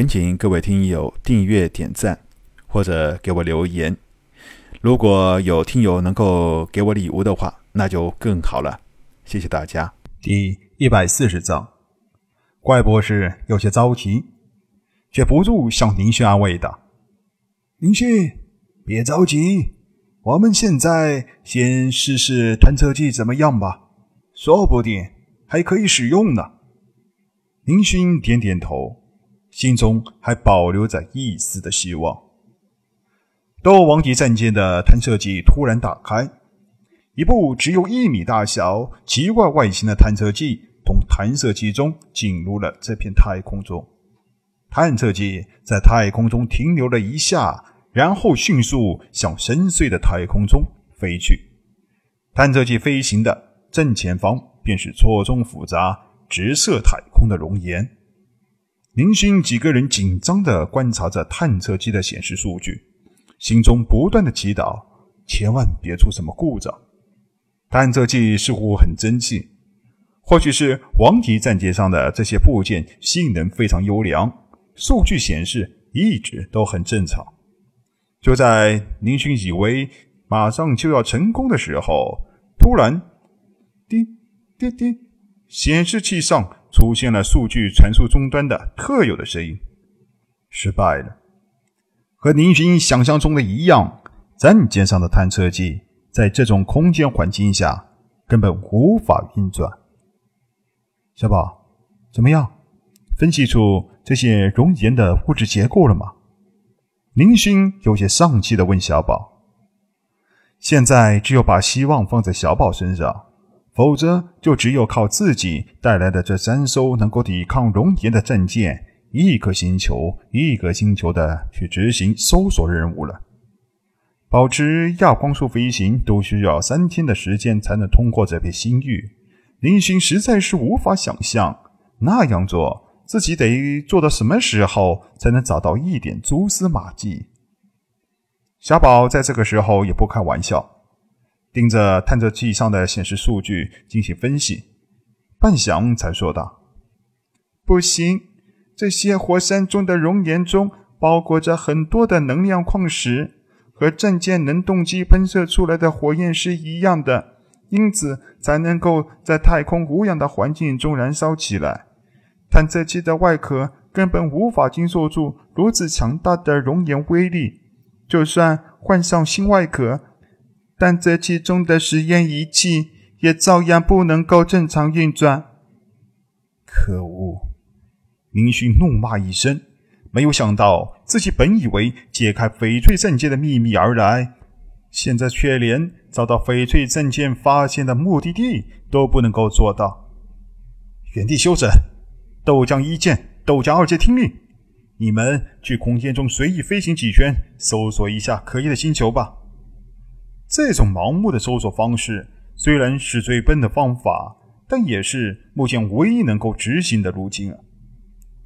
恳请各位听友订阅、点赞或者给我留言。如果有听友能够给我礼物的话，那就更好了。谢谢大家。第一百四十章，怪博士有些着急，却不住向林勋安慰道：“林勋，别着急，我们现在先试试探测器怎么样吧，说不定还可以使用呢。”林勋点点头。心中还保留着一丝的希望。斗王级战舰的探测器突然打开，一部只有一米大小、奇怪外形的探测器从弹射器中进入了这片太空中。探测器在太空中停留了一下，然后迅速向深邃的太空中飞去。探测器飞行的正前方便是错综复杂、直射太空的熔岩。林勋几个人紧张地观察着探测器的显示数据，心中不断的祈祷，千万别出什么故障。探测器似乎很争气，或许是王级战舰上的这些部件性能非常优良，数据显示一直都很正常。就在林勋以为马上就要成功的时候，突然，滴滴滴，显示器上。出现了数据传输终端的特有的声音，失败了。和林勋想象中的一样，战舰上的探测器在这种空间环境下根本无法运转。小宝，怎么样？分析出这些熔岩的物质结构了吗？林勋有些丧气的问小宝。现在只有把希望放在小宝身上。否则，就只有靠自己带来的这三艘能够抵抗熔岩的战舰，一颗星球一个星球的去执行搜索任务了。保持亚光速飞行都需要三天的时间才能通过这片星域，林勋实在是无法想象那样做自己得做到什么时候才能找到一点蛛丝马迹。小宝在这个时候也不开玩笑。盯着探测器上的显示数据进行分析，半晌才说道：“不行，这些火山中的熔岩中包裹着很多的能量矿石，和战舰能动机喷射出来的火焰是一样的，因此才能够在太空无氧的环境中燃烧起来。探测器的外壳根本无法经受住如此强大的熔岩威力，就算换上新外壳。”但这其中的实验仪器也照样不能够正常运转。可恶！林勋怒骂一声，没有想到自己本以为解开翡翠圣剑的秘密而来，现在却连找到翡翠圣剑发现的目的地都不能够做到。原地休整！豆浆一剑、豆浆二剑听令，你们去空间中随意飞行几圈，搜索一下可疑的星球吧。这种盲目的搜索方式虽然是最笨的方法，但也是目前唯一能够执行的路径啊！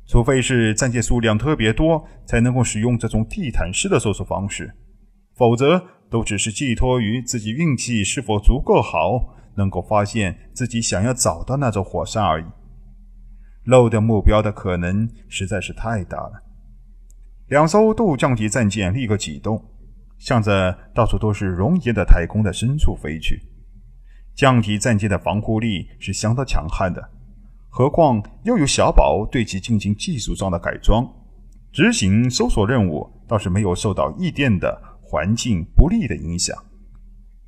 除非是战舰数量特别多，才能够使用这种地毯式的搜索方式，否则都只是寄托于自己运气是否足够好，能够发现自己想要找到那座火山而已。漏掉目标的可能实在是太大了。两艘斗将级战舰立刻启动。向着到处都是熔岩的太空的深处飞去。降体战舰的防护力是相当强悍的，何况又有小宝对其进行技术上的改装，执行搜索任务倒是没有受到异电的环境不利的影响。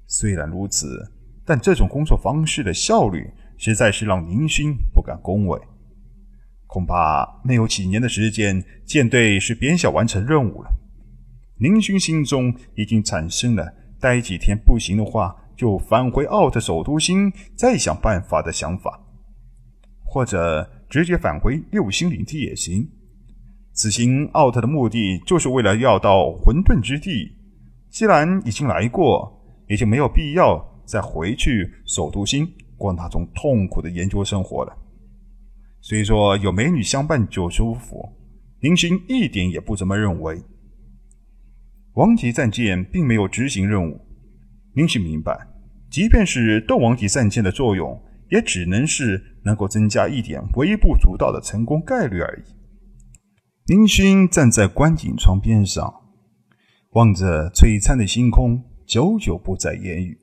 虽然如此，但这种工作方式的效率实在是让林勋不敢恭维。恐怕没有几年的时间，舰队是编小完成任务了。林勋心中已经产生了待几天不行的话，就返回奥特首都星再想办法的想法，或者直接返回六星领地也行。此行奥特的目的就是为了要到混沌之地，既然已经来过，也就没有必要再回去首都星过那种痛苦的研究生活了。虽说有美女相伴就舒服，林勋一点也不这么认为。王级战舰并没有执行任务，林勋明白，即便是斗王级战舰的作用，也只能是能够增加一点微不足道的成功概率而已。林勋站在观景窗边上，望着璀璨的星空，久久不再言语。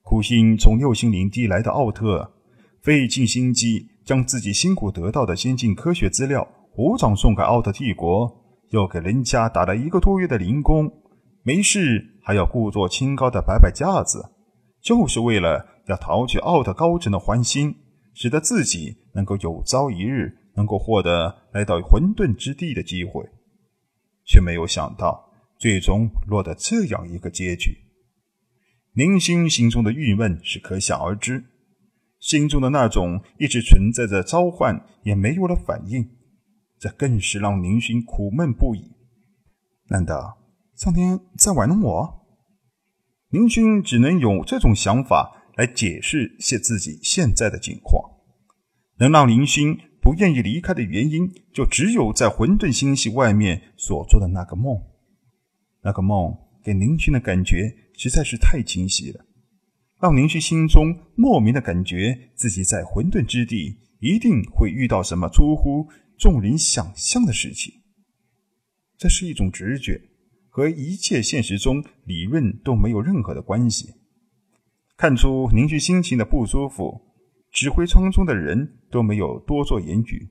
苦心从六星领地来的奥特，费尽心机将自己辛苦得到的先进科学资料无偿送给奥特帝国，又给人家打了一个多月的零工，没事还要故作清高的摆摆架子，就是为了要讨取奥特高层的欢心，使得自己能够有朝一日能够获得来到混沌之地的机会，却没有想到最终落得这样一个结局。林星心中的郁闷是可想而知，心中的那种一直存在着召唤也没有了反应，这更是让林勋苦闷不已。难道上天在玩弄我？林勋只能用这种想法来解释现自己现在的境况。能让林勋不愿意离开的原因，就只有在混沌星系外面所做的那个梦。那个梦给林勋的感觉。实在是太清晰了，让林勋心中莫名的感觉自己在混沌之地一定会遇到什么出乎众人想象的事情。这是一种直觉，和一切现实中理论都没有任何的关系。看出凝聚心情的不舒服，指挥舱中的人都没有多做言语，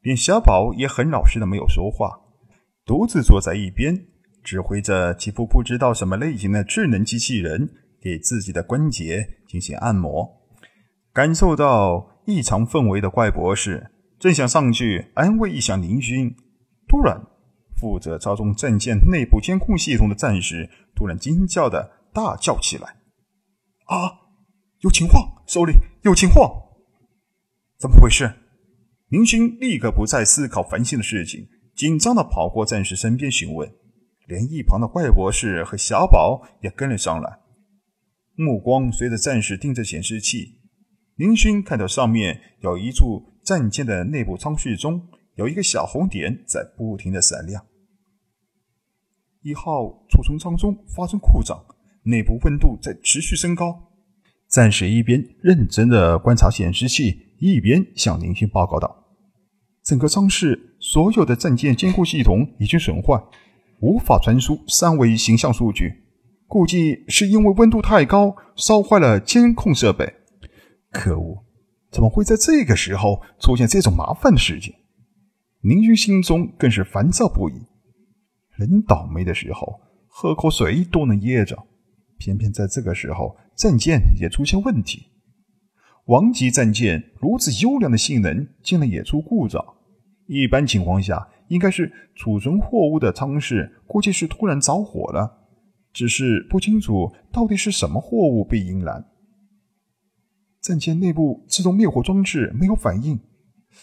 连小宝也很老实的没有说话，独自坐在一边。指挥着几副不知道什么类型的智能机器人，给自己的关节进行按摩。感受到异常氛围的怪博士正想上去安慰一下林勋，突然，负责操纵战舰内部监控系统的战士突然惊叫的大叫起来：“啊，有情况！首领，有情况！怎么回事？”林勋立刻不再思考烦心的事情，紧张的跑过战士身边询问。连一旁的怪博士和小宝也跟了上来，目光随着战士盯着显示器。林勋看到上面有一处战舰的内部舱室中有一个小红点在不停的闪亮。一号储存舱中发生故障，内部温度在持续升高。战士一边认真的观察显示器，一边向林勋报告道：“整个舱室所有的战舰监控系统已经损坏。”无法传输三维形象数据，估计是因为温度太高烧坏了监控设备。可恶，怎么会在这个时候出现这种麻烦的事情？宁军心中更是烦躁不已。人倒霉的时候，喝口水都能噎着，偏偏在这个时候，战舰也出现问题。王级战舰如此优良的性能，竟然也出故障。一般情况下。应该是储存货物的舱室，估计是突然着火了，只是不清楚到底是什么货物被引燃。战舰内部自动灭火装置没有反应，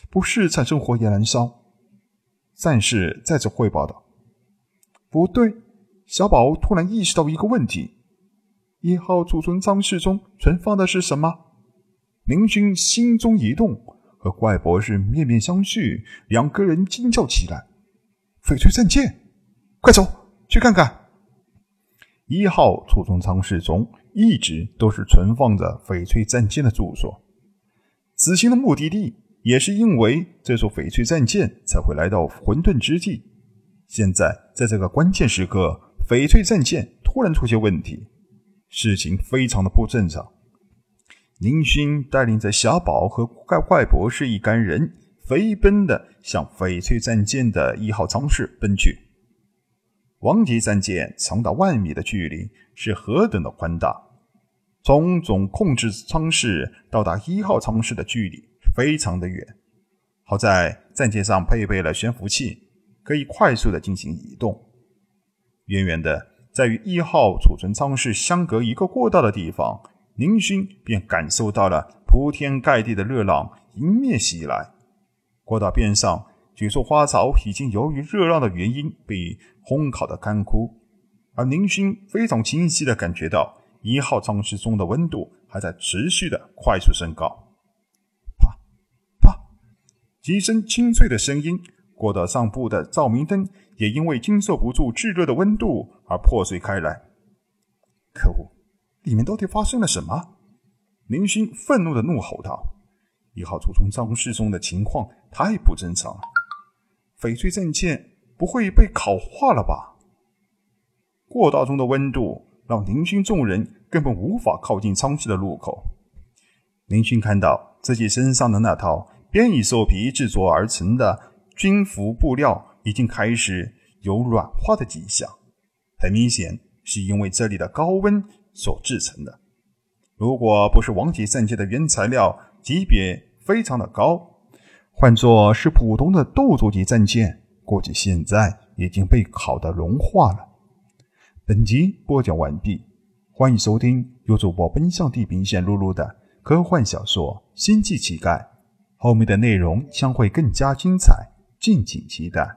不是产生火焰燃烧。战士再次汇报道：“不对！”小宝突然意识到一个问题：一号储存舱室中存放的是什么？明军心中一动。和怪博士面面相觑，两个人惊叫起来：“翡翠战舰，快走去看看！”一号储存舱室中一直都是存放着翡翠战舰的住所，此行的目的地也是因为这艘翡翠战舰才会来到混沌之地。现在在这个关键时刻，翡翠战舰突然出现问题，事情非常的不正常。林勋带领着小宝和怪怪博士一干人飞奔的向翡翠战舰的一号舱室奔去。王级战舰长达万米的距离是何等的宽大！从总控制舱室到达一号舱室的距离非常的远。好在战舰上配备了悬浮器，可以快速的进行移动。远远的，在与一号储存舱室相隔一个过道的地方。林勋便感受到了铺天盖地的热浪迎面袭来，过道边上几束花草已经由于热浪的原因被烘烤的干枯，而林勋非常清晰的感觉到一号舱室中的温度还在持续的快速升高。啪啪，几声清脆的声音，过道上部的照明灯也因为经受不住炙热的温度而破碎开来。可恶！里面到底发生了什么？林勋愤怒的怒吼道：“一号储存舱室中的情况太不正常了，翡翠战舰不会被烤化了吧？过道中的温度让林勋众人根本无法靠近舱室的入口。林勋看到自己身上的那套编以兽皮制作而成的军服布料已经开始有软化的迹象，很明显是因为这里的高温所制成的。如果不是王级战舰的原材料级别非常的高，换作是普通的斗族级战舰，估计现在已经被烤得融化了。本集播讲完毕，欢迎收听由主播奔向地平线露露的科幻小说《星际乞丐》，后面的内容将会更加精彩，敬请期待。